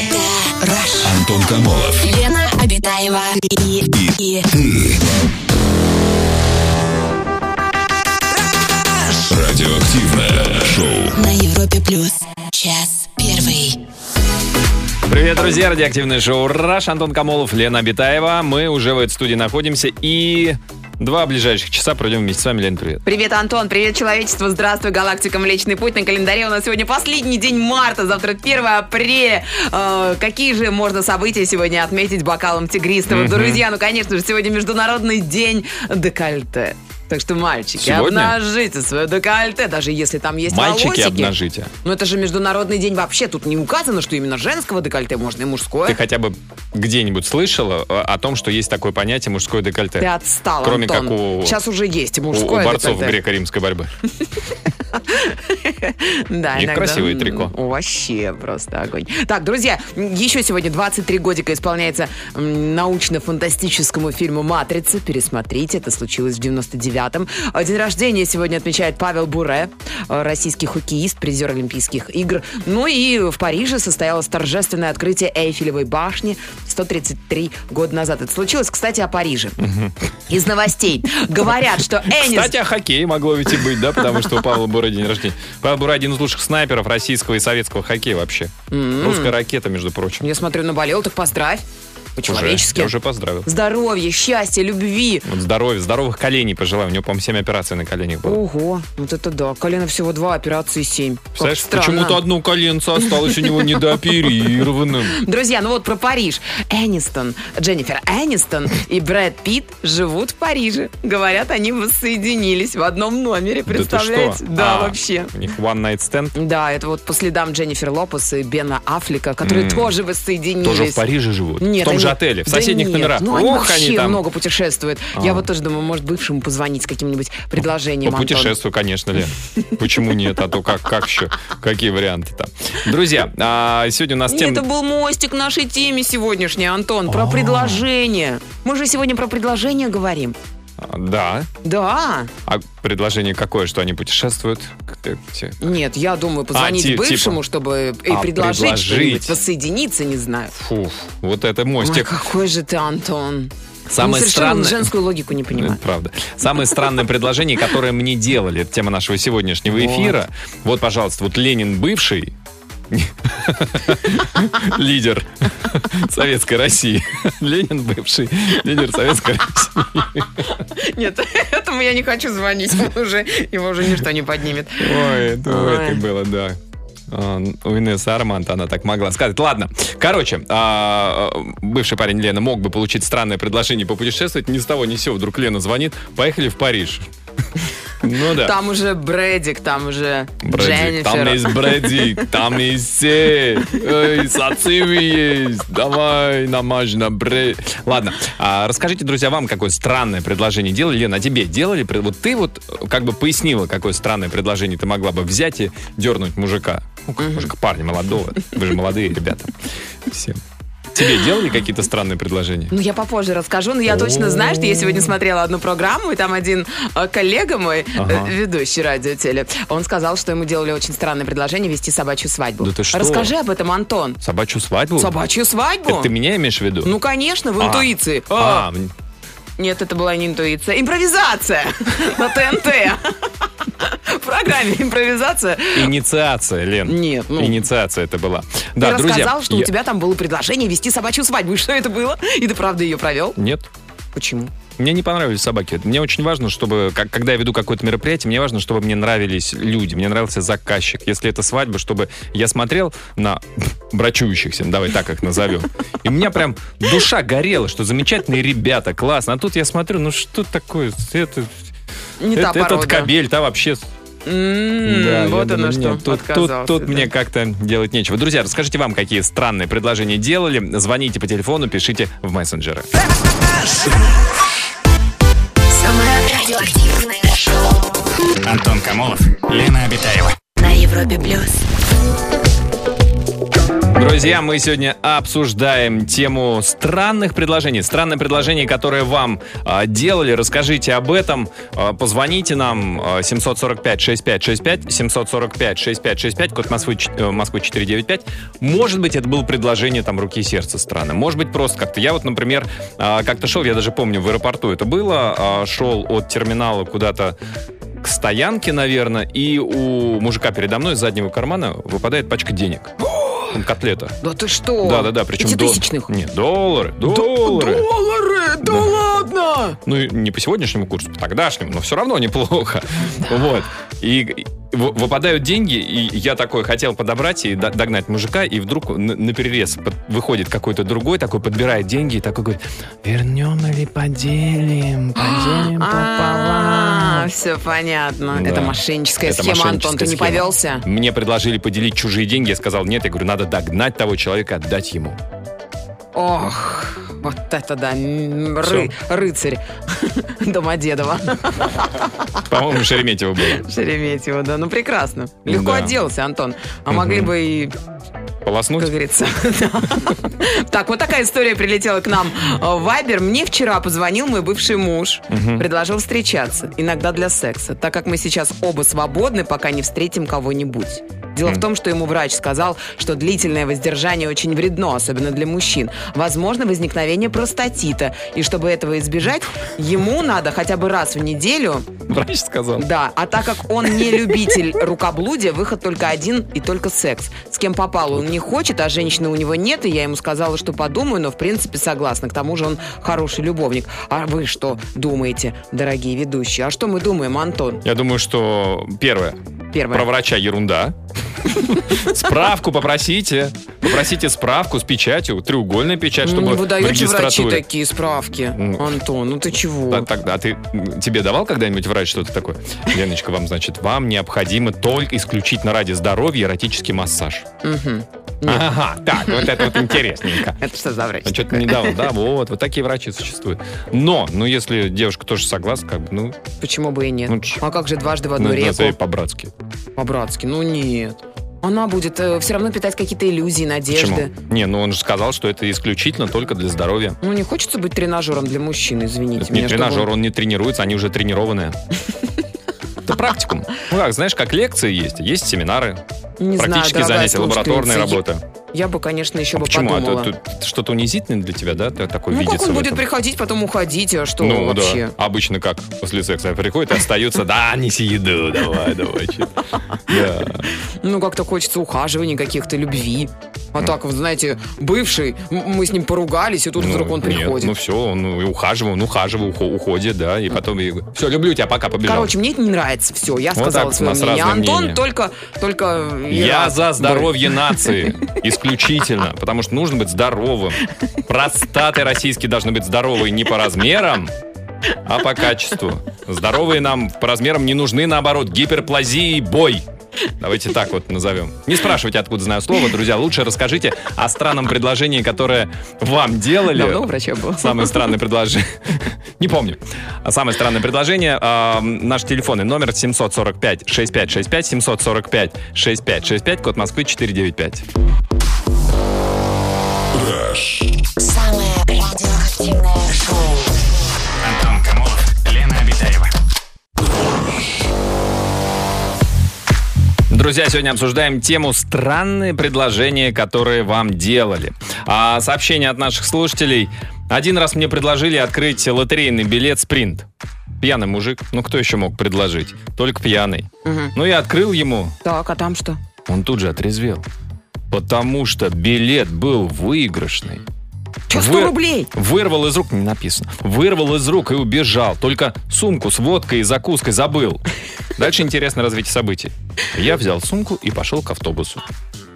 Это Rush. Антон Камолов. Лена Обитаева. И, и, Радиоактивное шоу. на Европе плюс. Час первый. Привет, друзья! Радиоактивное шоу «Раш». Антон Камолов, Лена Абитаева. Мы уже в этой студии находимся и два ближайших часа проведем вместе с вами. Лена, привет. Привет, Антон, привет, человечество, здравствуй, галактика Млечный Путь. На календаре у нас сегодня последний день марта, завтра 1 апреля. Э, какие же можно события сегодня отметить бокалом тигристого? Друзья, ну, конечно же, сегодня Международный день декольте. Так что, мальчики, Сегодня? обнажите свое декольте, даже если там есть Мальчики, волосики. обнажите. Ну, это же Международный день вообще. Тут не указано, что именно женского декольте можно и мужское. Ты хотя бы где-нибудь слышала э, о том, что есть такое понятие мужское декольте? Ты отстал, Кроме Антон. как у- Сейчас уже есть и У, мужское у борцов декольте. греко-римской борьбы. Да, иногда, красивые м, трико. Вообще просто огонь. Так, друзья, еще сегодня 23 годика исполняется научно-фантастическому фильму «Матрица». Пересмотрите, это случилось в 99-м. А День рождения сегодня отмечает Павел Буре, э, российский хоккеист, призер Олимпийских игр. Ну и в Париже состоялось торжественное открытие Эйфелевой башни 133 года назад. Это случилось, кстати, о Париже. Из новостей. Говорят, что Энис... Кстати, о хоккее могло ведь и быть, да, потому что у Павла Бура день рождения. Павел Бура один из лучших снайперов российского и советского хоккея вообще. Русская ракета, между прочим. Я смотрю, наболел, так поздравь. Уже, По-человечески. я уже поздравил. Здоровья, счастья, любви. Вот здоровья, здоровых коленей пожелаю. У него, по-моему, 7 операций на коленях было. Ого, вот это да. Колено всего два, операции семь. Как Представляешь, странно. почему-то одно коленце осталось у него недооперированным. Друзья, ну вот про Париж. Энистон, Дженнифер Энистон и Брэд Питт живут в Париже. Говорят, они воссоединились в одном номере, представляете? Да, А, вообще. У них one night stand. Да, это вот по следам Дженнифер Лопес и Бена Аффлека, которые тоже воссоединились. Тоже в Париже живут. Нет, том они- же отеле, в Да соседних нет, номерах. Ну, они Ох, вообще они там. много путешествуют. Я А. вот тоже думаю, может, бывшему позвонить с каким-нибудь предложением, По путешествию, конечно, Лен. Почему нет? А то как, как еще? Какие варианты там? Друзья, а, сегодня у нас тема... Это был мостик нашей теме сегодняшней, Антон, про предложение. Мы же сегодня про предложение говорим. А, Да. Да. А предложение какое, что они путешествуют? Нет, я думаю, позвонить ти- бывшему, типа. чтобы и А, предложить предложить. воссоединиться, не знаю. Фу, вот это Ой, мостик. какой же ты, Антон. Самое странное- женскую логику не Это понимает. правда. Самое странное предложение, которое мне делали, это тема нашего сегодняшнего эфира. Вот, пожалуйста, вот Ленин бывший, лидер Советской России. Ленин бывший лидер Советской России. Нет, этому я не хочу звонить. Он уже, его уже ничто не поднимет. Ой, это, Ой. это было, да. А, У Инессы Арманта она так могла сказать. Ладно, короче, а, бывший парень Лена мог бы получить странное предложение попутешествовать. Ни с того ни с сего вдруг Лена звонит. Поехали в Париж. Ну да. Там уже Брэдик, там уже Брэдик, Дженнифер. там есть Брэдик, там есть все. Эй, сациви есть. Давай, намажь на бред. Ладно, а расскажите, друзья, вам какое странное предложение делали? Лена, а тебе делали? Вот ты вот как бы пояснила, какое странное предложение ты могла бы взять и дернуть мужика. Ну, как мужика, парня молодого. Вы же молодые ребята. Все. Тебе делали какие-то странные предложения? Ну, я попозже расскажу, но я точно знаю, что я сегодня смотрела одну программу, и там один э, коллега мой, э, ведущий радио теле, он сказал, что ему делали очень странное предложение вести собачью свадьбу. Да ты что? Расскажи об этом,Антон. Собачью свадьбу? Собачью свадьбу? Это ты меня имеешь в виду? Ну, конечно, в А. интуиции. А, А, Нет, это была не интуиция. Импровизация на ТНТ. В программе импровизация. инициация, Лен. Нет, ну. Инициация это была. Ты Да, друзья. рассказал, что я- у тебя там было предложение вести собачью свадьбу. И что это было? И ты правда ее провел? Нет. Почему? Мне не понравились собаки. Мне очень важно, чтобы, как- когда я веду какое-то мероприятие, мне важно, чтобы мне нравились люди, мне нравился заказчик. Если это свадьба, чтобы я смотрел на брачующихся, давай так их назовем. И у меня прям душа горела, что замечательные ребята, классно. А тут я смотрю, ну что такое? Это, Не это- та этот порода. кабель, та вообще М, Да, вот думаю, оно что, нет, тут, тут, тут да. мне как-то делать нечего. Друзья, расскажите вам, какие странные предложения делали. Звоните по телефону, пишите в мессенджеры. Самое радиоактивное шоу Антон Камолов, Лена Обитаева. на Европе плюс. Друзья, мы сегодня обсуждаем тему странных предложений. Странные предложения, которые вам а, делали. Расскажите об этом. А, позвоните нам а, 745-6565, 745-6565, код Москвы, э, Москвы 495. Может быть, это было предложение там руки и сердца странное. Может быть, просто как-то. Я вот, например, а, как-то шел, я даже помню, в аэропорту это было, а, шел от терминала куда-то к стоянке, наверное, и у мужика передо мной из заднего кармана выпадает пачка денег. Там котлета. Да ты что? Да, да, да. Причем до- Пятитысячных? Нет, доллары. Доллары. Доллары! Да, Ну, не по сегодняшнему курсу, по тогдашнему, но все равно неплохо. Вот. И выпадают деньги, и я такой хотел подобрать и до- догнать мужика, и вдруг на, перерез выходит какой-то другой, такой подбирает деньги и такой говорит, вернем или поделим, поделим А, пополам. все понятно. Это мошенническая схема, Антон. Ты не повелся? Мне предложили поделить чужие деньги, я сказал нет, я говорю, надо догнать того человека, отдать ему. Ох, вот это да, ры- рыцарь Домодедова. По-моему, Шереметьево было. Шереметьево, да. Ну, прекрасно. Легко Да. отделался, Антон. А могли бы и Полоснуть? как говорится. Так, вот такая история прилетела к нам Вайбер. Мне вчера позвонил мой бывший муж. Предложил встречаться. Иногда для секса. Так как мы сейчас оба свободны, пока не встретим кого-нибудь. Дело в том, что ему врач сказал, что длительное воздержание очень вредно, особенно для мужчин. Возможно возникновение простатита. И чтобы этого избежать, ему надо хотя бы раз в неделю Врач сказал. да, а так как он не любитель рукоблудия, выход только один и только секс. С кем попал, он не хочет, а женщины у него нет, и я ему сказала, что подумаю, но в принципе согласна. К тому же он хороший любовник. А вы что думаете, дорогие ведущие? А что мы думаем, Антон? Я думаю, что первое. Первое. Про врача ерунда. Справку попросите. Попросите справку с печатью, треугольная печать, чтобы не в выдают же врачи регистратуре. такие справки. Ну. Антон, ну ты чего? Да, тогда, а ты тебе давал когда-нибудь врач что-то такое? Леночка, вам, значит, вам необходимо только исключительно ради здоровья эротический массаж. Мгм. Ага, так, вот это вот интересненько. Это что за врач? А что-то не давал, да, вот, вот такие врачи существуют. Но, ну, если девушка тоже согласна, как бы, ну, Почему бы и нет? Ну, ч- а как же дважды в ну, одну реку? назови по-братски. По-братски, ну нет. Она будет все равно питать какие-то иллюзии, надежды. Почему? Не, ну он же сказал, что это исключительно только для здоровья. Ну, не хочется быть тренажером для мужчин, извините Это не меня. чтобы тренажер, он- он не тренируется, они уже тренированные. Это практикум. Ну как, знаешь, как лекции есть, есть семинары, Не практические занятия, лабораторная работа. Я бы, конечно, еще А бы почему? А подумала. то- это что-то унизительное для тебя, да? Ты такой ну, как он будет приходить, потом уходить, а что Ну вообще? да, обычно как после секса приходят и остаются, да, неси еду, давай, давай. чё». Да. Ну, как-то хочется ухаживаний каких-то, любви. А так, знаете, бывший, мы с ним поругались, и тут Ну, вдруг он приходит. ну все, он ухаживал, ну ухаживал, ухо- уходит, да, и потом все, люблю тебя, пока побежал. Короче, мне это не нравится. Все, я сказала свое мнение. Антон только, только... Я за здоровье нации. Исключительно. Потому что нужно быть здоровым. Простаты российские должны быть здоровые не по размерам, а по качеству. Здоровые нам по размерам не нужны, наоборот, гиперплазии бой. Давайте так вот назовем. Не спрашивайте, откуда знаю слово, друзья. Лучше расскажите о странном предложении, которое вам делали. Давно у врача был? Самое странное предложение. Не помню. Самое странное предложение. а, Наш телефонный номер 745-6565, 745-6565, код Москвы 495. Самое радиоактивное шоу. Друзья, сегодня обсуждаем тему «Странные предложения, которые вам делали». А сообщение от наших слушателей. Один раз мне предложили открыть лотерейный билет «Спринт». Пьяный мужик. Ну, кто еще мог предложить? Только пьяный. Мгм. Ну, я открыл ему. Так, а там что? Он тут же отрезвел. Потому что билет был выигрышный. Че, 100 Вы- рублей? Вырвал из рук, не написано, вырвал из рук и убежал. Только сумку с водкой и закуской забыл. Дальше интересное развитие событий. Я взял сумку и пошел к автобусу.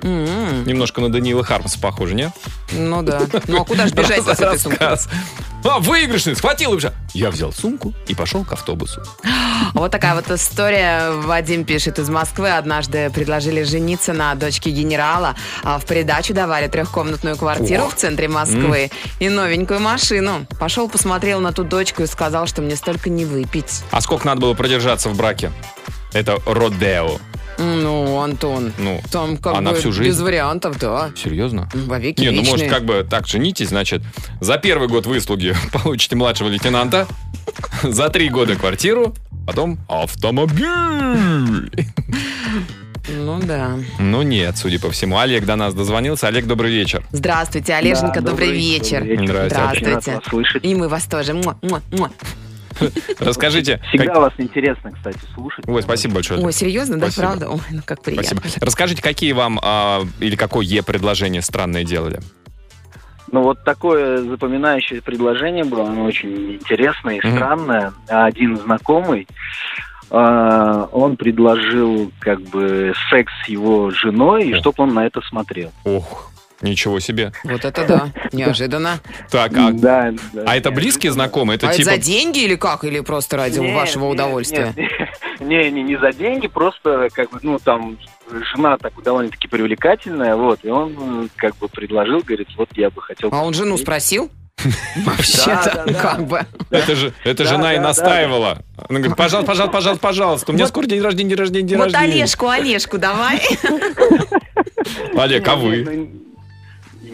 М-м, Немножко на Даниила Хармса похоже, не? Ну да. Ну а куда же бежать с этой сумкой? А, выигрышный, схватил и убежал. Я взял сумку и пошел к автобусу. Вот такая вот история. Вадим пишет из Москвы. Однажды предложили жениться на дочке генерала. А в придачу давали трехкомнатную квартиру Ох. в центре Москвы и новенькую машину. Пошел, посмотрел на ту дочку и сказал, что мне столько не выпить. А сколько надо было продержаться в браке? Это Родео. Ну, Антон, Ну, там как а на бы всю жизнь? без вариантов, да. серьезно? Вовеки Не, ну вечные. может как бы так женитесь, значит, за первый год выслуги получите младшего лейтенанта, за три года квартиру, потом автомобиль. Ну да. Ну нет, судя по всему. Олег до нас дозвонился. Олег, добрый вечер. Здравствуйте, Олеженька, Да, добрый, добрый- вечер. добрый вечер. Здравствуйте. Здравствуйте. И мы вас тоже. Муа, муа, муа. Расскажите. Всегда как- вас интересно, кстати, слушать. Ой, спасибо большое. Ой, серьезно, да, Спасибо. правда? Ой, ну как приятно. Спасибо. Расскажите, какие вам а, или какое предложение странное делали? Ну, вот такое запоминающее предложение было, оно очень интересное и странное. Один знакомый, а, он предложил как бы секс с его женой, и чтобы он на это смотрел. Ох, ничего себе. Вот это да, неожиданно. Так, а, Да, да, а это близкие знакомые? Это а типа... это за деньги или как? Или просто ради Нет, вашего нет, удовольствия? Не, не, не за деньги, просто как бы, ну, там жена так довольно-таки привлекательная, вот, и он э, как бы предложил, говорит, вот я бы хотел... А он жену спросил? Вообще-то, да, да. как бы. Это же, это Да, жена и да, да. настаивала. Она говорит, пожалуйста, пожалуйста, пожалуйста, пожалуйста. У меня Вот- скоро день рождения, день рождения, день Вот рождения. Олежку, Олежку давай. Олег, а Не, вы?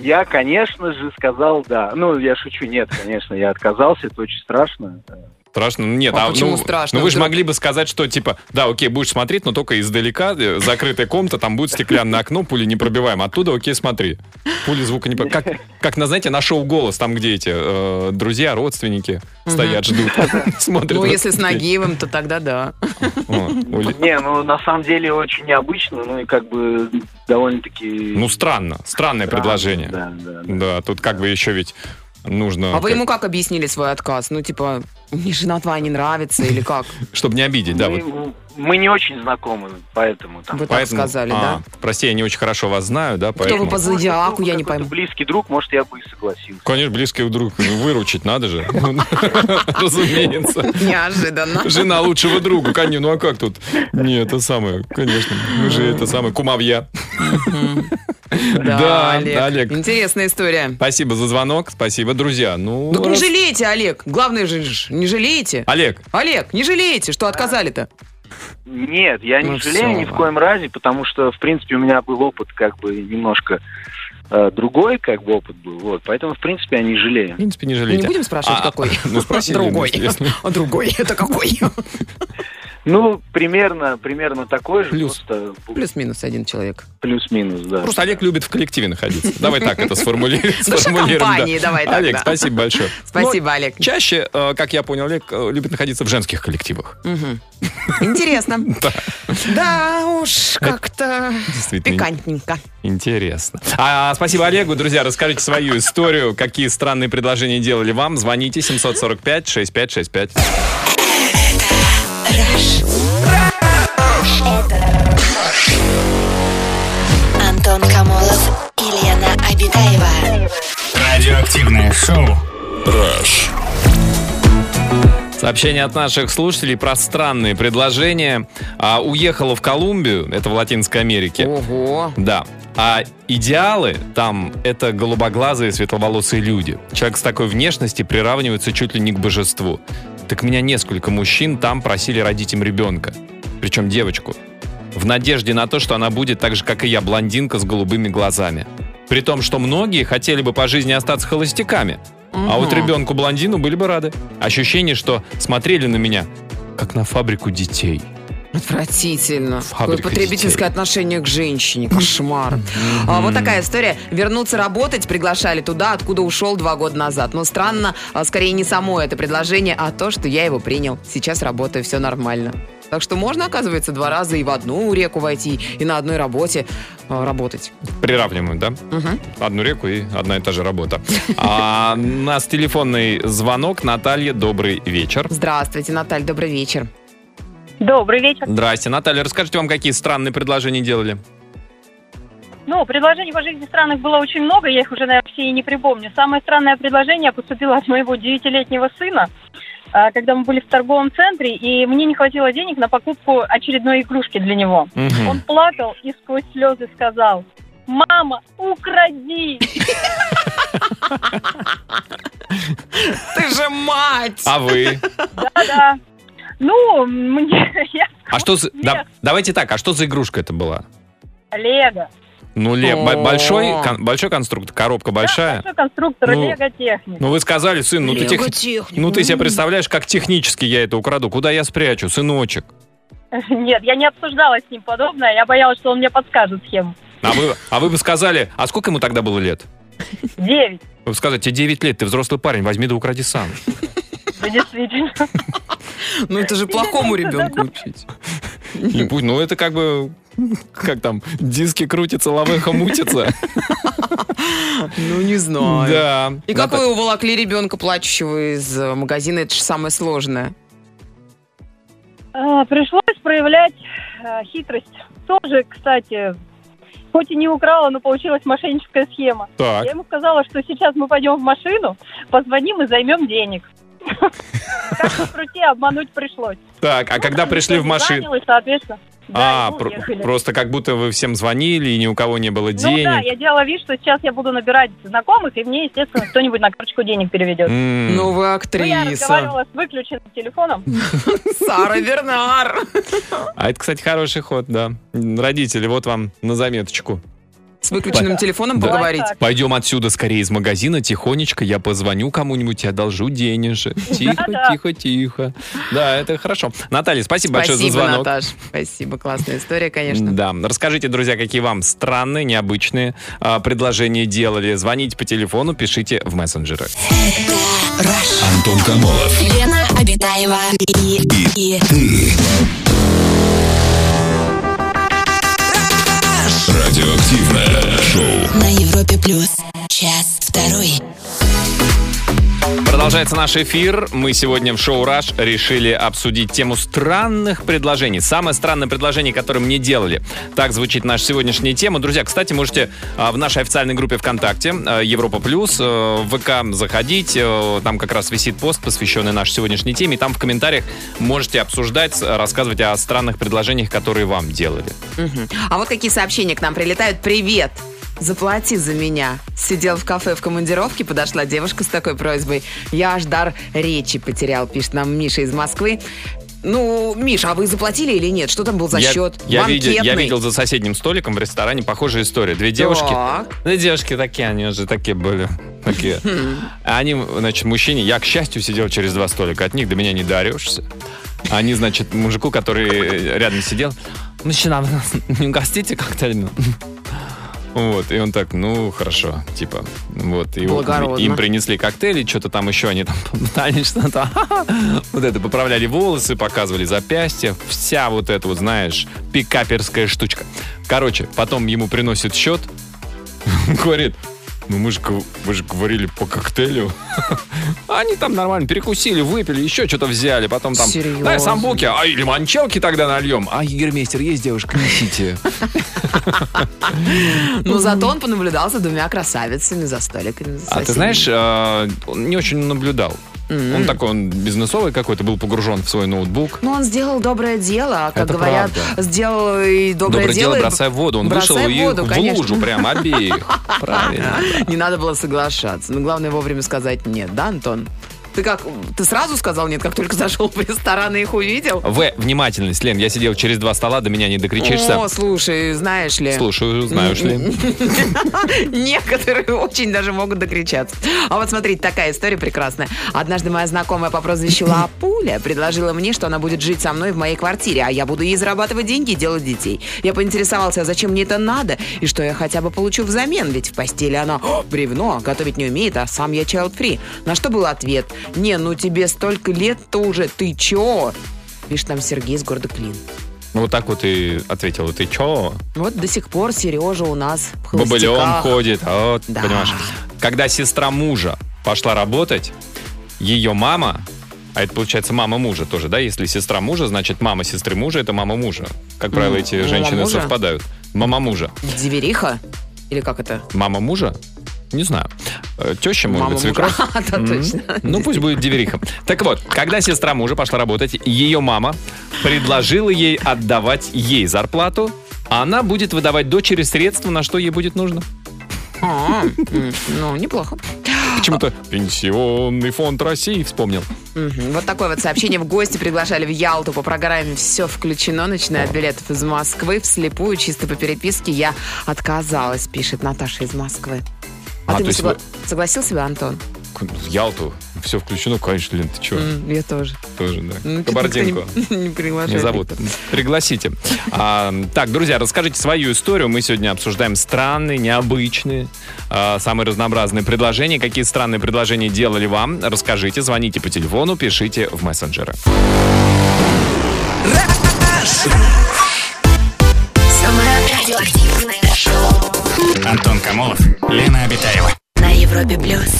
Я, конечно же, сказал да. Ну, я шучу, нет, конечно, я отказался, это очень страшно. Страшно? Ну, Нет, А а, почему ну, страшно? Ну вы же могли бы сказать, что типа, да, окей, будешь смотреть, но только издалека, э, закрытая комната, там будет стеклянное окно, пули не пробиваем. Оттуда, окей, смотри. Пули звука не Как, как на, знаете, на шоу «Голос», там, где эти э, друзья, родственники стоят, ждут, смотрят. Ну, если с Нагиевым, то тогда да. Не, ну, на самом деле, очень необычно, ну, и как бы довольно-таки... Ну, странно, странное странно, предложение. Да, да, да. Да, тут как бы еще ведь нужно... А вы ему как объяснили свой отказ? Ну, типа, мне жена твоя не нравится или как? Чтобы не обидеть, да, вот. мы, мы не очень знакомы, поэтому там... Вы так сказали, а, да? Прости, я не очень хорошо вас знаю, да, Кто поэтому... вы по зодиаку, я не пойму. близкий друг, может, я бы и согласился. Конечно, близкий друг выручить надо же. Разумеется. Неожиданно. Жена лучшего друга, конечно. Ну а как тут? Не, это самое, конечно. Мы же это самое, кумовья. Да, Да, Олег. Олег. Интересная история. Спасибо за звонок, спасибо, друзья. Ну, Ну, не жалейте, Олег. Главное же, не жалеете. Олег, Олег, не жалеете, что отказали-то. Нет, я не Ну, жалею всё, ни в коем разе, потому что, в принципе, у меня был опыт как бы немножко э, другой, как бы опыт был, вот, поэтому, в принципе, я не в жалею. принципе, не Не жалейте. будем спрашивать, А, какой? Ну, спросили. Другой. ну, А другой, это какой? Ну, примерно, примерно такой же, Плюс. просто Плюс-минус один человек. плюс-минус, да. Просто Олег любит в коллективе находиться. Давай так это сформулируем. Душа сформулируем, компании, давай так, Олег, да. спасибо большое. Спасибо, Олег. Но Чаще, э, как я понял, Олег э, любит находиться в женских коллективах. Интересно. Да уж, как-то пикантненько. Интересно. А, спасибо Олегу. Друзья, расскажите свою историю, какие странные предложения делали вам. Звоните 745-6565. Антон Камолов и Лена Обитаева. Радиоактивное шоу. Сообщение от наших слушателей про странные предложения. А, уехала в Колумбию, это в Латинской Америке. Ого. Да. А идеалы там это голубоглазые светловолосые люди. Человек с такой внешностью приравнивается чуть ли не к божеству. Так меня несколько мужчин там просили родить им ребенка. Причем девочку. В надежде на то, что она будет так же, как и я, блондинка с голубыми глазами. При том, что многие хотели бы по жизни остаться холостяками. А вот Мгм. ребенку-блондину были бы рады. Ощущение, что смотрели на меня, как на фабрику детей. Отвратительно. Какое потребительское детей. отношение к женщине. Кошмар. А, вот такая история. Вернуться работать приглашали туда, откуда ушел два года назад. Но странно, а, скорее не само это предложение, а то, что я его принял. Сейчас работаю, все нормально. Так что можно, оказывается, два раза и в одну реку войти, и на одной работе а, работать. Приравниваем, да? Мгм. Одну реку и одна и та же работа. А у нас телефонный звонок. Наталья, добрый вечер. Здравствуйте, Наталья, добрый вечер. Добрый вечер. Здрасте. Наталья, расскажите вам, какие странные предложения делали? Ну, предложений по жизни странных было очень много, я их уже, наверное, все и не припомню. Самое странное предложение поступило от моего девятилетнего сына, а, когда мы были в торговом центре, и мне не хватило денег на покупку очередной игрушки для него. Мгм. Он плакал и сквозь слезы сказал, «Мама, укради!» Ты же мать! А вы? Да-да. Ну, мне, я А что за... да- Лего. давайте так, а что за игрушка это была? Лего. Ну, Ле, О. б- большой, кон- большой конструктор, коробка большая. Большой конструктор, Ну, Лего техник. Ну, вы сказали, сын, ну ты, тех- ну ты себе представляешь, как технически я это украду? Куда я спрячу, сыночек? Нет, я не обсуждала с ним подобное. Я боялась, что он мне подскажет схему. А вы, а вы бы сказали, а сколько ему тогда было лет? Девять. Вы бы сказали, тебе 9 лет, ты взрослый парень, возьми да укради сам. Да, действительно. Ну это же плохому ребенку учить. И пусть- ну это как бы, как там, диски крутятся, лавеха мутится. Ну не знаю. Да. И как Ната- вы уволокли ребенка плачущего из э, магазина? Это же самое сложное. А, Пришлось проявлять а, хитрость. Тоже, кстати, хоть и не украла, но получилась мошенническая схема. Так. Я ему сказала, что сейчас мы пойдем в машину, позвоним и займем денег. Как ни крути, обмануть пришлось. Так, а когда Ну, пришли в машину... соответственно, А, да, и про- просто как будто вы всем звонили, и ни у кого не было Ну да, денег. я делала вид, что сейчас я буду набирать знакомых, и мне, естественно, кто-нибудь на карточку денег переведет. М. Ну вы Ну, я актриса. разговаривала с выключенным телефоном. Сара Бернар. А это, кстати, хороший ход, да. Родители, вот вам на заметочку. С выключенным телефоном Да. поговорить. Так. Пойдем отсюда скорее из магазина, тихонечко, я позвоню кому-нибудь и одолжу денежек. Тихо, тихо, тихо. Да, это хорошо. Наталья, спасибо, большое за Спасибо, звонок. Наташ. Спасибо, классная история, конечно. Да, расскажите, друзья, какие вам странные, необычные а, предложения делали. Звоните по телефону, пишите в мессенджеры. Антон Камолов. Лена Обитаева и, и Радиоактивное шоу. на Европе плюс. Час второй. Продолжается наш эфир. Мы сегодня в шоу «Раш» решили обсудить тему странных предложений. Самое странное предложение, которое мне делали. Так звучит наша сегодняшняя тема. Друзья, кстати, можете а, в нашей официальной группе ВКонтакте а, Европа Плюс э, в ВК заходить. Там как раз висит пост, посвященный нашей сегодняшней теме. И там в комментариях можете обсуждать, рассказывать о странных предложениях, которые вам делали. Мгм. А вот какие сообщения к нам прилетают. Привет! Заплати за меня. Сидел в кафе в командировке, подошла девушка с такой просьбой. Я аж дар речи потерял, пишет нам Миша из Москвы. Ну, Миша, а вы заплатили или нет? Что там был за я, счет? я видел, я видел за соседним столиком в ресторане похожая история. Две девушки. Так. Ну, девушки такие, они уже такие были. Такие. А Они, значит, мужчине, я, к счастью, сидел через два столика. От них до меня не даришься. Они, значит, мужику, который рядом сидел, мужчина, нас не угостите коктейльным? Вот, и он так, ну, хорошо, типа, вот, Благородно. им принесли коктейли, что-то там еще, они там пытались что-то, вот это, поправляли волосы, показывали запястья, вся вот эта вот, знаешь, пикаперская штучка. Короче, потом ему приносит счет, говорит, ну мы же, вы же говорили по коктейлю. Они там нормально перекусили, выпили, еще что-то взяли, потом там... Серьезно? Дай самбуки, а и лимончелки тогда нальем. А, Егермейстер, есть девушка, несите. Но зато он понаблюдал за двумя красавицами за столиками. А ты знаешь, он не очень наблюдал. М. Он такой, он бизнесовый какой-то, был погружен в свой ноутбук. Ну, он сделал доброе дело, а как Это говорят, правда. сделал и доброе, Доброе дело, и- бросай в воду. Он бросай вышел в и воду, в конечно. лужу прям обеих. Правильно. Не надо было соглашаться. Но главное вовремя сказать нет, да, Антон? Ты как, ты сразу сказал нет, как только зашел в ресторан и их увидел? В, внимательность, Лен, я сидел через два стола, до меня не докричишься. О, слушай, знаешь ли... Слушаю, знаешь ли. Некоторые очень даже могут докричаться. А вот смотрите, такая история прекрасная. Однажды моя знакомая по прозвищу Лапуля предложила мне, что она будет жить со мной в моей квартире, а я буду ей зарабатывать деньги и делать детей. Я поинтересовался, а зачем мне это надо, и что я хотя бы получу взамен, ведь в постели она «О, бревно, готовить не умеет, а сам я child-free. На что был ответ? Не, ну тебе столько лет-то уже, ты чё? Пишет там Сергей из города Клин. Ну, Вот так вот и ответил. Ты чё? Вот до сих пор Сережа у нас в Бобылем холостяках. ходит. а Вот, Да. понимаешь. Когда сестра мужа пошла работать, ее мама, а это получается мама мужа тоже, да? Если сестра мужа, значит мама сестры мужа, это мама мужа. Как правило, эти мама женщины мужа? совпадают. Мама мужа. Дивериха? Или как это? Мама мужа? Не знаю. Э, Теща, может Мама быть, мужа. свекровь? А, да, точно. Ну, пусть будет дивериха. Так вот, когда сестра мужа пошла работать, ее мама предложила ей отдавать ей зарплату, а она будет выдавать дочери средства, на что ей будет нужно. А, ну, неплохо. Почему-то Пенсионный фонд России вспомнил. Вот такое вот сообщение. В гости приглашали в Ялту по программе «Все включено», начиная от билетов из Москвы. Вслепую, чисто по переписке, я отказалась, пишет Наташа из Москвы. А, А, ты то бы есть согла- вы- согласился бы, Антон? В Ялту. Все включено, конечно, Лен, ты что? М, Я тоже. Тоже, да. Ну, Кабардинку. Не, не Не зовут. Пригласите. А, так, друзья, расскажите свою историю. Мы сегодня обсуждаем странные, необычные, а, самые разнообразные предложения. Какие странные предложения делали вам? Расскажите, звоните по телефону, пишите в мессенджеры. Самое радиоактивное шоу Антон Камолов, Лена Обитаева. на Европе плюс.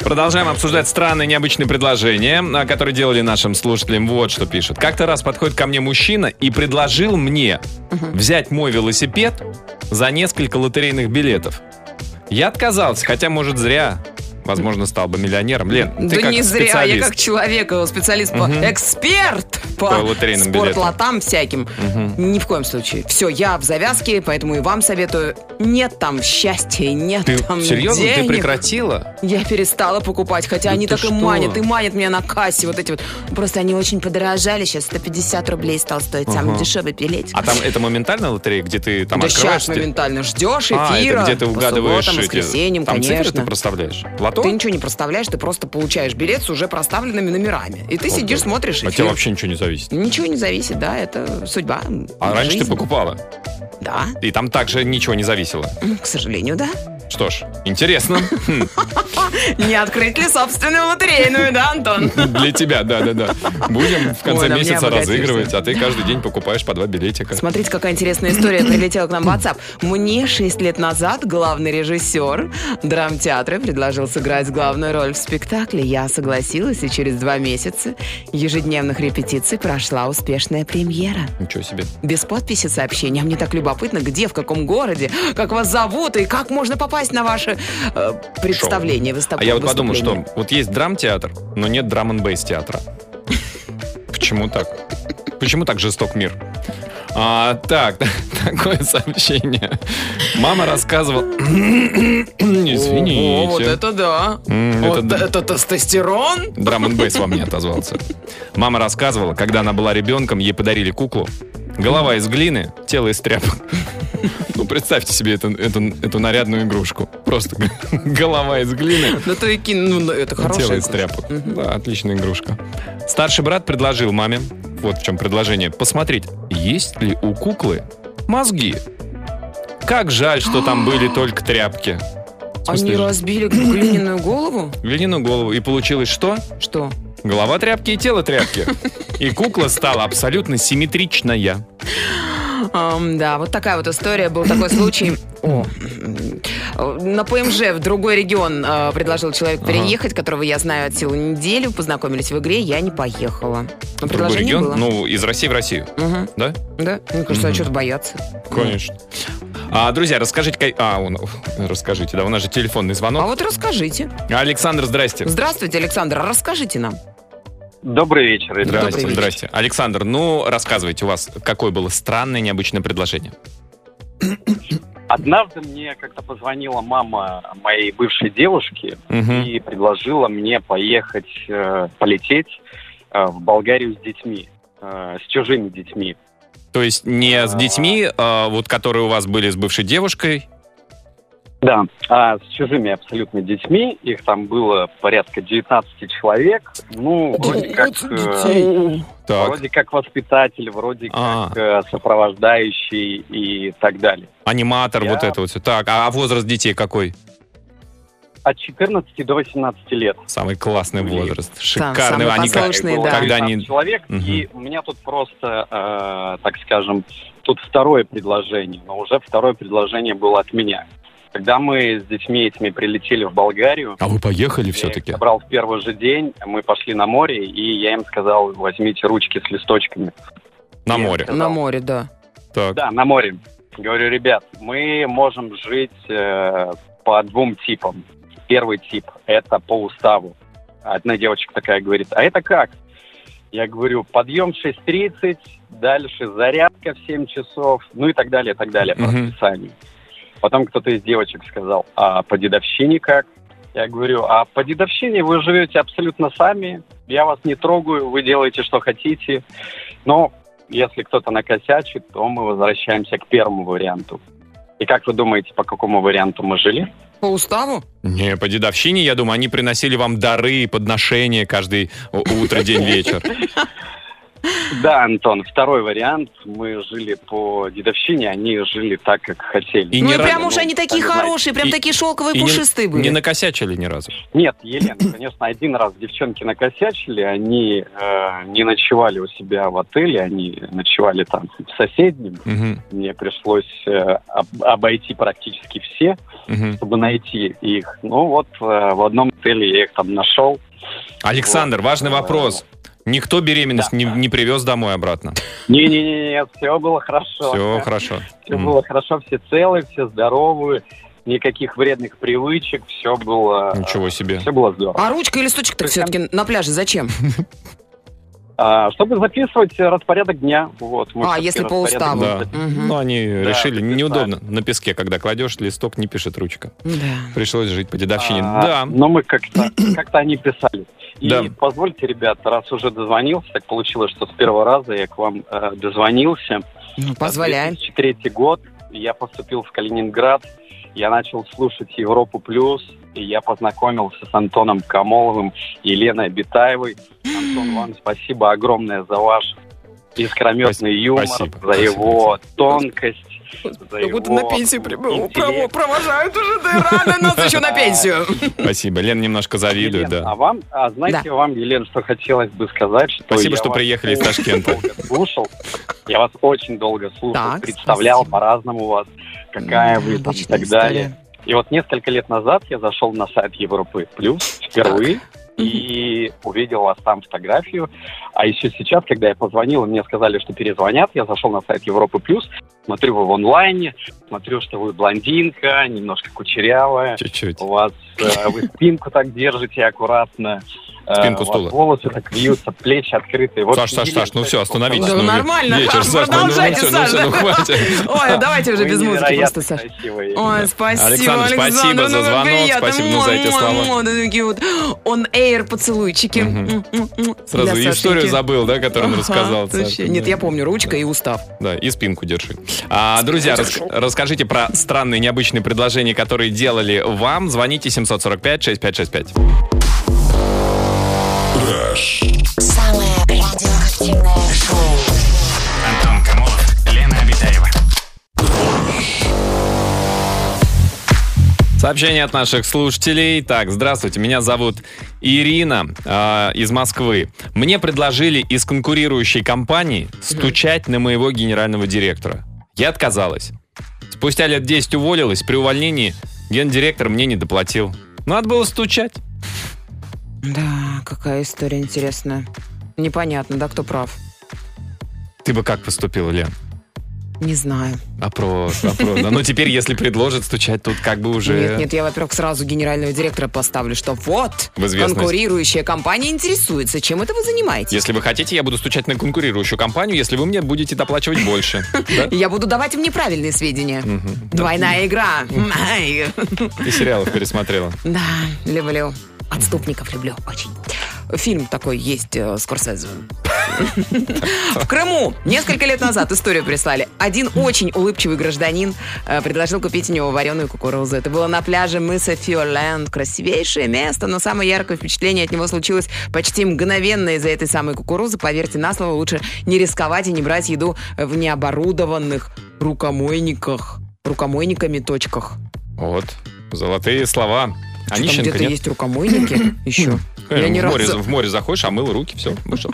Продолжаем обсуждать странные, необычные предложения, а, которые делали нашим слушателям. Вот что пишут. Как-то раз подходит ко мне мужчина и предложил мне взять мой велосипед за несколько лотерейных билетов. Я отказался, хотя, может, зря. Возможно, стал бы миллионером. Лен, ты да как не зря, я специалист. как человек, э, специалист по эксперт по, По лотерейным спортлотам всяким. Ни в коем случае. Все, я в завязке, поэтому и вам советую. Нет там счастья, нет Ты там серьезно? Ты денег. прекратила? Я перестала покупать, хотя Да они ты так и что? манят, и манят меня на кассе вот эти вот. Просто они очень подорожали, сейчас 150 рублей стал стоить самый Ага. дешевый билетик. А там это моментальная лотерея, где ты там да открываешь... сейчас моментально ждешь А, эфира. это где ты по угадываешь субботам, эти... воскресеньям, Там цифры конечно. ты проставляешь? Лото? Ты ничего не проставляешь, ты просто получаешь билет с уже проставленными номерами. И ты сидишь, смотришь От эфир. тебя вообще ничего не зависит. Ничего не зависит, да, это судьба. А раньше ты жизнь. покупала. Да, И там также ничего не зависело. К сожалению, да. Что ж, интересно. Не открыть ли собственную лотерейную, да, Антон? Для тебя, да-да-да. Будем в конце Ой, месяца разыгрывать, а ты каждый день покупаешь по два билетика. Смотрите, какая интересная история прилетела к нам в WhatsApp. Мне 6 лет назад главный режиссер драмтеатра предложил сыграть главную роль в спектакле. Я согласилась, и через два месяца ежедневных репетиций прошла успешная премьера. Ничего себе. Без подписи сообщения. А мне так любопытно, где, в каком городе, как вас зовут и как можно попасть на ваше э, представление, выступ- А я вот подумал, что вот есть драмтеатр, но нет драм н бейс театра. Почему так? Почему так жесток мир? А, так, такое сообщение. Мама рассказывала... Извините. О, вот это да. М, Вот это- это тестостерон. Драм бейс во мне отозвался. Мама рассказывала, когда она была ребенком, ей подарили куклу. Голова из глины, тело из тряпок. Ну, представьте себе эту, эту, эту нарядную игрушку. Просто голова из глины, Ну то и ну это тело хорошая из игрушка. тряпок. Да, отличная игрушка. Старший брат предложил маме, вот в чем предложение, посмотреть, есть ли у куклы мозги. Как жаль, что там были только тряпки. Они разбили глиняную голову? глиняную голову. И получилось что? Что? Голова тряпки и тело тряпки. И кукла стала абсолютно симметричная. Ам, да, вот такая вот история. Был такой случай. О, на ПМЖ в другой регион э, предложил человек переехать, которого я знаю от силы неделю. Познакомились в игре, я не поехала. Но другой регион, было. ну, из России в Россию, Мгм. да? Да? Мне кажется, а что-то бояться. Конечно. А, друзья, расскажите... ка- А, он- расскажите, да, у нас же телефонный А звонок. вот расскажите. Александр, здрасте. Здравствуйте, Александр, расскажите нам. Добрый вечер. ребята. Здрасте, Добрый вечер. здрасте. Александр, ну, рассказывайте, у вас какое было странное, необычное предложение? Однажды мне как-то позвонила мама моей бывшей девушки Мгм. и предложила мне поехать, э, полететь э, в Болгарию с детьми, э, с чужими детьми. То есть не с детьми, а, вот которые у вас были с бывшей девушкой. Да, а с чужими абсолютно детьми, их там было порядка 19 человек. Ну, вроде как, э, Так, вроде как воспитатель, вроде А. как э, сопровождающий и так далее. аниматор, Я- вот это вот все. Так, а возраст детей какой? От 14 до 18 лет. Самый классный возраст. Шикарный. самый Они как- да. когда 19 они... человек, Мгм. и у меня тут просто, э, так скажем, тут второе предложение, но уже второе предложение было от меня. Когда мы с детьми этими прилетели в Болгарию, А вы поехали я все-таки? собрал в первый же день, мы пошли на море, и я им сказал, возьмите ручки с листочками. На Я море. сказал, На море, да. Так. Да, на море. Говорю, ребят, мы можем жить э, по двум типам. Первый тип – это по уставу. Одна девочка такая говорит, а это как? Я говорю, подъем в 6.30, дальше зарядка в 7 часов, ну и так далее, и так далее по расписанию. Потом кто-то из девочек сказал, а по дедовщине как? Я говорю, а по дедовщине вы живете абсолютно сами, я вас не трогаю, вы делаете, что хотите. Но если кто-то накосячит, то мы возвращаемся к первому варианту. И как вы думаете, по какому варианту мы жили? По уставу? Не, по дедовщине, я думаю, они приносили вам дары и подношения каждый утро, день, вечер. Да, Антон, второй вариант. Мы жили по дедовщине, они жили так, как хотели. И ну разу- прям уж они такие хорошие, прям И- такие шелковые, И не- пушистые были. Не накосячили ни разу. Нет, Елена, конечно, один раз девчонки накосячили, они э, не ночевали у себя в отеле, они ночевали там в соседнем. Мгм, Мне пришлось э, об- обойти практически все, мгм. чтобы найти их. Ну вот э, в одном отеле я их там нашел. Александр, Вот. важный вопрос. Никто беременность Да. не, не привез домой обратно. Не-не-не, все было хорошо. Все хорошо. Все М. было хорошо, все целы, все здоровы, никаких вредных привычек, все было... Ничего себе. Все было здорово. А ручка и листочек-то все-таки на пляже зачем? А, чтобы записывать распорядок дня. Вот, А, если по уставу. Да. Мгм. Ну, они решили, записали. неудобно. На песке, когда кладешь, листок не пишет ручка. Да. Пришлось жить по дедовщине. А, Да. Но мы как-то как они писали. И Да. позвольте, ребята, раз уже дозвонился, так получилось, что с первого раза я к вам э, дозвонился. Ну, позволяем. 2003 год, я поступил в Калининград, я начал слушать Европу плюс, я познакомился с Антоном Камоловым и Еленой Абитаевой. Антон, вам спасибо огромное за ваш искрометный Спасибо, юмор, спасибо, за его тонкость. за Как будто его на пенсию прибыл. интеллект. Провожают уже, да рано нас еще на пенсию. Спасибо. Лен немножко завидует, Елена, А да. вам, а знаете, вам, Елена, что хотелось бы сказать, что Спасибо, я что приехали из Ташкента. слушал. Я вас очень долго слушал, Так, представлял спасибо. по-разному вас, какая вы там и так далее. И вот несколько лет назад я зашел на сайт Европы Плюс впервые и увидел вас там фотографию. А еще сейчас, когда я позвонил, мне сказали, что перезвонят, я зашел на сайт Европы Плюс, смотрю вы в онлайне, смотрю, что вы блондинка, немножко кучерявая. Чуть-чуть. У вас э, вы спинку так держите аккуратно. Э, Спинку стула. волосы так вьются, плечи открытые. Вот Саш, Саш, Саш, ну все, остановитесь. Да ну, нормально, Вечер, Саш, ну, ну, ну, продолжайте, всё, ну, Саш, всё, ну, да. хватит. Ой, давайте уже без музыки просто, Саш. Ой, спасибо, Александр, спасибо за ну, звонок, спасибо, ну, за эти слова. on air поцелуйчики. Сразу историю забыл, да, которую он рассказал. Нет, я помню, ручка и устав. Да, и спинку держи. А, друзья, рас- расскажите про странные, необычные предложения, которые делали вам. Звоните 745-6565. Самое радиоактивное шоу. Антон Камолов, Лена Обитаева. Сообщение от наших слушателей. Так, здравствуйте, меня зовут Ирина э, из Москвы. Мне предложили из конкурирующей компании стучать на моего генерального директора. Я отказалась. Спустя лет 10 уволилась. При увольнении гендиректор мне не доплатил. Надо было стучать. Да, какая история интересная. Непонятно, да, кто прав? Ты бы как поступила, Лен? Не знаю. Опрос, опрос. Да, Ну, теперь, если предложат стучать, тут как бы уже... Нет, нет, я, во-первых, сразу генерального директора поставлю, что вот, конкурирующая компания интересуется, чем это вы занимаетесь. Если вы хотите, я буду стучать на конкурирующую компанию, если вы мне будете доплачивать больше. Я буду давать им неправильные сведения. Двойная игра. Ты сериалов пересмотрела. Да, люблю. Отступников люблю очень. Фильм такой есть, э, Скорсезе. В Крыму несколько лет назад историю прислали. Один очень улыбчивый гражданин э, предложил купить у него вареную кукурузу. Это было на пляже мыса Фиорленд. Красивейшее место, но самое яркое впечатление от него случилось почти мгновенно из-за этой самой кукурузы. Поверьте на слово, лучше не рисковать и не брать еду в необорудованных рукомойниках. Рукомойниками точках. Вот, золотые слова. Что, А там Нищенко где-то нет? есть рукомойники еще. Я ни в, море, разу... в море заходишь, омыл руки, все, вышел.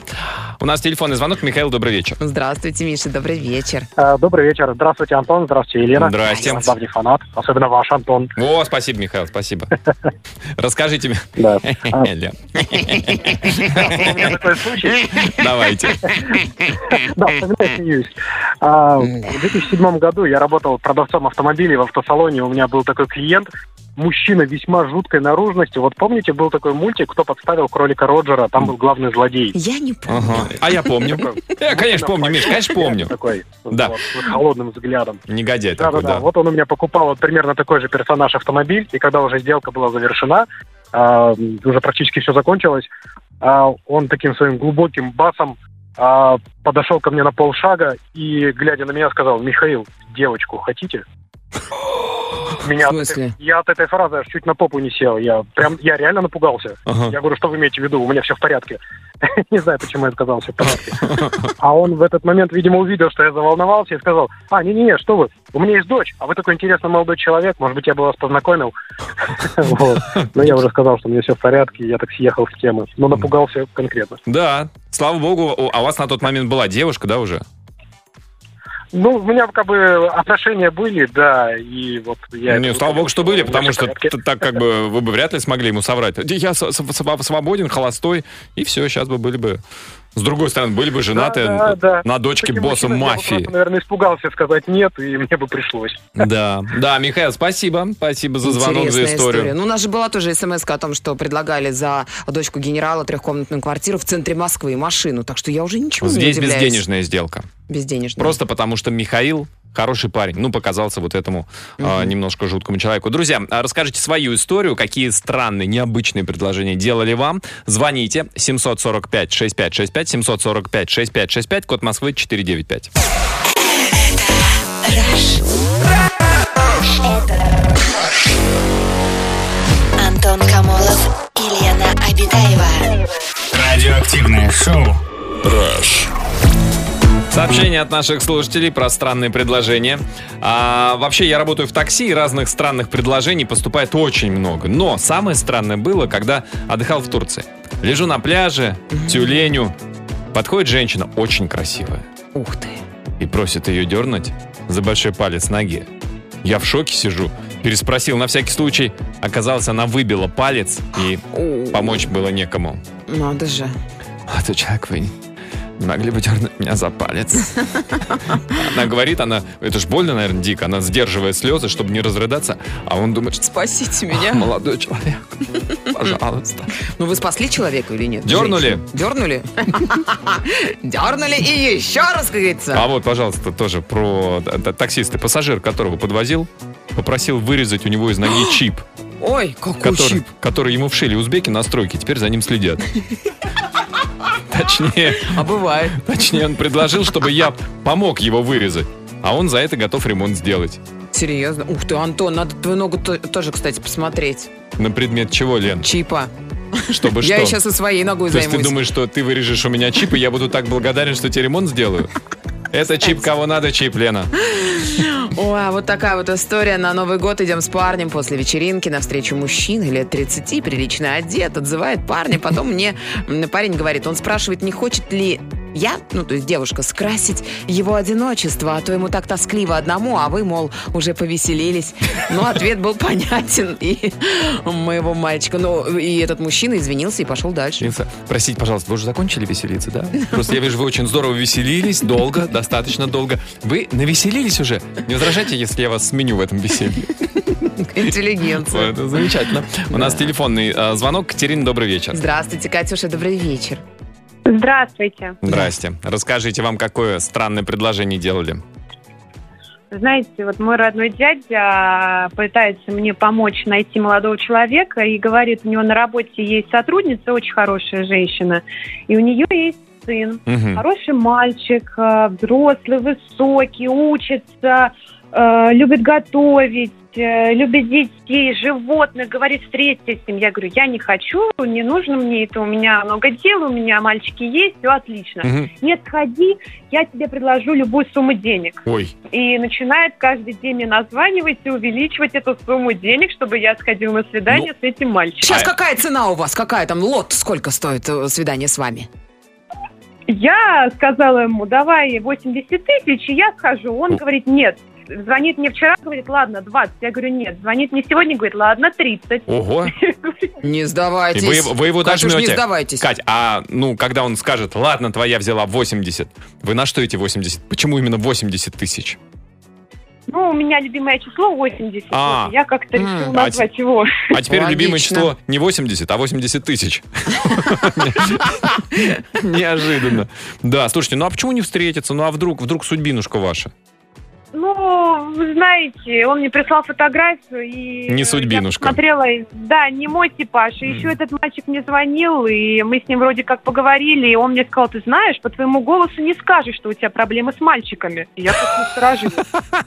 У нас телефонный звонок. Михаил, добрый вечер. Здравствуйте, Миша, добрый вечер. Э, Добрый вечер. Здравствуйте, Антон. Здравствуйте, Елена. Здрасте. Я давний фанат. Особенно ваш, Антон. О, спасибо, Михаил, спасибо. Расскажите мне. Да. А, У меня такой случай. Давайте. Да, вспоминаю, смеюсь. А, В 2007 году я работал продавцом автомобилей в автосалоне. У меня был такой клиент. Мужчина весьма жуткой наружности. Вот помните, был такой мультик, кто подставил кролика Роджера, там был главный злодей. Я не помню. Ага. А я помню. Я, конечно, помню, Миш, конечно, помню. Такой, Да. вот, с холодным взглядом. Негодяй такой, Да-да-да, да. вот он у меня покупал вот примерно такой же персонаж автомобиль, и когда уже сделка была завершена, а, уже практически все закончилось, а, он таким своим глубоким басом а, подошел ко мне на полшага и, глядя на меня, сказал, Михаил, девочку хотите? Меня В от смысле? этой- я от этой фразы аж чуть на попу не сел. Я прям, я реально напугался. Ага. Я говорю, что вы имеете в виду? У меня все в порядке. Не знаю, почему я сказал все в порядке. А он в этот момент, видимо, увидел, что я заволновался и сказал, а, не-не-не, что вы, у меня есть дочь, а вы такой интересный молодой человек, может быть, я бы вас познакомил. Вот. Но я уже сказал, что у меня все в порядке, я так съехал с темы. Но напугался конкретно. Да, слава богу, а у вас на тот момент была девушка, да, уже? Ну, у меня как бы отношения были, да, и вот я... Не, слава богу, что были, потому что так как бы вы бы вряд ли смогли ему соврать. Я свободен, холостой, и все, сейчас бы были бы... С другой стороны, были бы женаты Да, да, да. на дочке Таким босса мужчиной я бы мафии. просто, наверное, испугался сказать нет, и мне бы пришлось. Да, да, Михаил, спасибо. Спасибо за звонок, за Интересная историю. история. Ну, у нас же была тоже смс о том, что предлагали за дочку генерала трехкомнатную квартиру в центре Москвы и машину. Так что я уже ничего не Здесь удивляюсь. безденежная сделка. Безденежная. Просто потому, что Михаил хороший парень. Ну, показался вот этому а, немножко жуткому человеку. Друзья, а расскажите свою историю, какие странные, необычные предложения делали вам. Звоните 745-6565, 745-6565, код Москвы 495. Антон Камолов и Лена Обитаева. Радиоактивное шоу. Сообщение от наших слушателей про странные предложения. А, вообще, я работаю в такси, и разных странных предложений поступает очень много. Но самое странное было, когда отдыхал в Турции. Лежу на пляже, тюленю. Подходит женщина, очень красивая, Ух ты. и просит ее дернуть за большой палец ноги. Я в шоке сижу. Переспросил на всякий случай. Оказалось, она выбила палец, и помочь было некому. Надо же. Молодой человек, вы могли бы дернуть меня за палец? Она говорит, она, это ж больно, наверное, дико, она сдерживает слезы, чтобы не разрыдаться, а он думает, что Спасите «Ах, меня. молодой человек, пожалуйста. Ну, вы спасли человека или нет? Дернули? Дернули? Дернули и еще раз, как говорится. А вот, пожалуйста, тоже про таксиста, пассажир, которого подвозил, попросил вырезать у него из ноги чип, Ой, какой который, щип. который ему вшили узбеки на стройке, теперь за ним следят. Точнее, А бывает. точнее, он предложил, чтобы я помог его вырезать, а он за это готов ремонт сделать. Серьезно? Ух ты, Антон, надо твою ногу то- тоже, кстати, посмотреть. На предмет чего, Лен? Чипа. Чтобы Я что? сейчас и своей ногой То есть ты займусь. думаешь, что ты вырежешь у меня чип, и я буду так благодарен, что тебе ремонт сделаю? Это чип, кого надо, чип, Лена. Ой, а вот такая вот история. На Новый год идем с парнем после вечеринки навстречу мужчине лет 30, прилично одет, отзывает парня. Потом мне парень говорит, он спрашивает, не хочет ли я, ну, то есть девушка, скрасить его одиночество, а то ему так тоскливо одному, а вы, мол, уже повеселились. Ну, ответ был понятен и моего мальчика. Ну, и этот мужчина извинился и пошел дальше. Простите, пожалуйста, вы уже закончили веселиться, да? Просто я вижу, вы очень здорово веселились, долго, достаточно долго. Вы навеселились уже? Не возражайте, если я вас сменю в этом веселье. Интеллигенция. Это замечательно. У нас телефонный э, звонок. Катерина, добрый вечер. Здравствуйте, Катюша, добрый вечер. Здравствуйте. Здрасте. Расскажите, вам какое странное предложение делали? Знаете, вот мой родной дядя пытается мне помочь найти молодого человека и говорит, у него на работе есть сотрудница, очень хорошая женщина, и у нее есть сын. Мгм. Хороший мальчик, э, взрослый, высокий, учится, э, любит готовить, э, любит детей, животных, говорит, встретитесь с ним. Я говорю, я не хочу, не нужно мне это, у меня много дел, у меня мальчики есть, все отлично. Мгм. Нет, сходи, я тебе предложу любую сумму денег. Ой, И начинает каждый день мне названивать и увеличивать эту сумму денег, чтобы я сходила на свидание с этим мальчиком. Сейчас какая цена у вас? Какая там лот? Сколько стоит свидание с вами? Я сказала ему, давай 80 тысяч, и я схожу. Он говорит, нет. Звонит мне вчера, говорит, ладно, 20. Я говорю, нет. Звонит мне сегодня, говорит, ладно, 30. ого. Не И сдавайтесь. вы, вы его Катюш, дожмете. не сдавайтесь. Кать, а ну, когда он скажет, ладно, твоя взяла 80, вы на что эти 80? Почему именно 80 тысяч? Ну, у меня любимое число 80. А. Я как-то решила А назвать его. А теперь Логично. любимое число не 80, а 80 тысяч. Неожиданно. Да, слушайте, ну а почему не встретиться? Ну а вдруг, вдруг судьбинушка ваша? Ну, вы знаете, он мне прислал фотографию и... Не судьбинушка. Я посмотрела, и- да, не мой типаж. И еще этот мальчик мне звонил, и мы с ним вроде как поговорили, и он мне сказал, ты знаешь, по твоему голосу не скажешь, что у тебя проблемы с мальчиками. И я как насторожилась.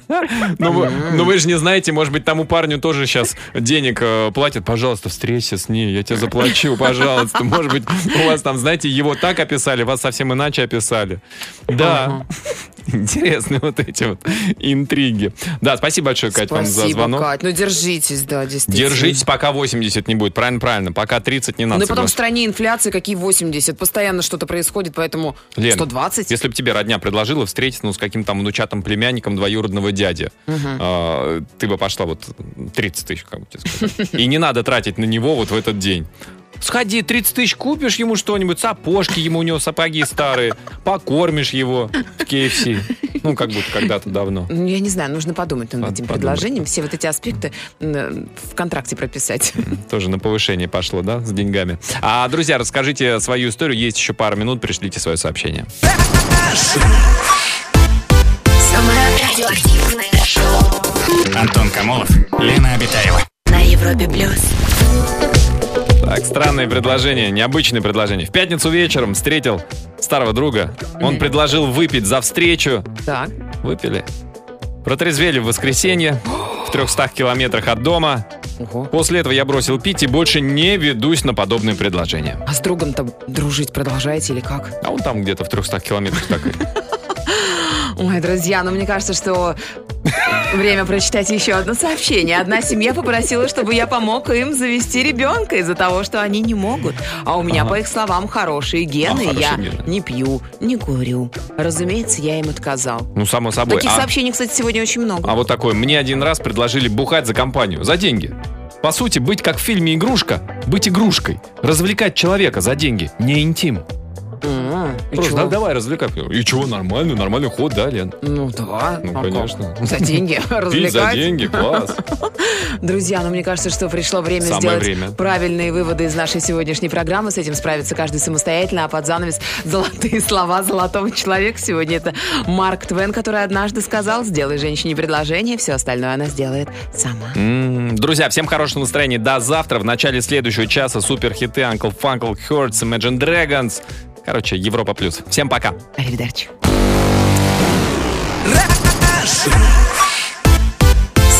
Ну вы, ну вы же не знаете, может быть, тому парню тоже сейчас денег э, платят. Пожалуйста, встреться с ней, я тебе заплачу, пожалуйста. Может быть, у вас там, знаете, его так описали, вас совсем иначе описали. Да. Интересные вот эти вот интриги. Да, спасибо большое, Кать, вам за Спасибо, звонок. Кать. Ну, держитесь, да, действительно. Держитесь, пока 80 не будет. Правильно, правильно. Пока 30 не надо. Ну и потом в стране инфляция, какие 80. Постоянно что-то происходит, поэтому Лен, 120. Если бы тебе родня предложила встретиться ну, с каким-то там внучатым племянником двоюродного дяди, а, ты бы пошла вот 30 тысяч, как бы тебе сказать. И не надо тратить на него вот в этот день. Сходи, 30 тысяч купишь ему что-нибудь, сапожки ему, у него сапоги старые, покормишь его в KFC. Ну, как будто когда-то давно. Ну, я не знаю, нужно подумать над Под- этим подумать. предложением, все вот эти аспекты м, в контракте прописать. Тоже на повышение пошло, да, с деньгами. А, друзья, расскажите свою историю. Есть еще пару минут, пришлите свое сообщение. Самое радиоактивное шоу Антон Камолов, Лена Обитаева. на Европе плюс. Так, странное предложение, необычное предложение. В пятницу вечером встретил старого друга. Он предложил выпить за встречу. Так. Выпили. Протрезвели в воскресенье в 300 километрах от дома. Ого. После этого я бросил пить и больше не ведусь на подобные предложения. А с другом-то дружить продолжаете или как? А он там где-то в 300 километрах так и... Ой, друзья, ну мне кажется, что время прочитать еще одно сообщение. Одна семья попросила, чтобы я помог им завести ребенка из-за того, что они не могут. А у меня, Ага. по их словам, хорошие гены. А, я гены. не пью, не курю. Разумеется, я им отказал. Ну, само собой. Таких А- сообщений, кстати, сегодня очень много. А вот такое. Мне один раз предложили бухать за компанию, за деньги. По сути, быть как в фильме «Игрушка», быть игрушкой, развлекать человека за деньги, не интим. И Просто да- давай развлекай. И чего, нормальный, нормальный ход, да, Лен? Ну да. Ну, а как? конечно. За деньги Пить за развлекать. деньги, класс. Друзья, ну мне кажется, что пришло время Самое сделать время. правильные выводы из нашей сегодняшней программы. С этим справится каждый самостоятельно, а под занавес золотые слова золотого человека. Сегодня это Марк Твен, который однажды сказал, сделай женщине предложение, все остальное она сделает сама. М, Друзья, всем хорошего настроения. До завтра. В начале следующего часа суперхиты Uncle Funkle Hurts, Imagine Dragons. Короче, Европа плюс. Всем пока. Аривидерчи.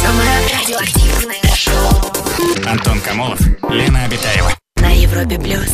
Самое радиоактивное шоу Антон Камолов, Лена Обитаева. на Европе плюс.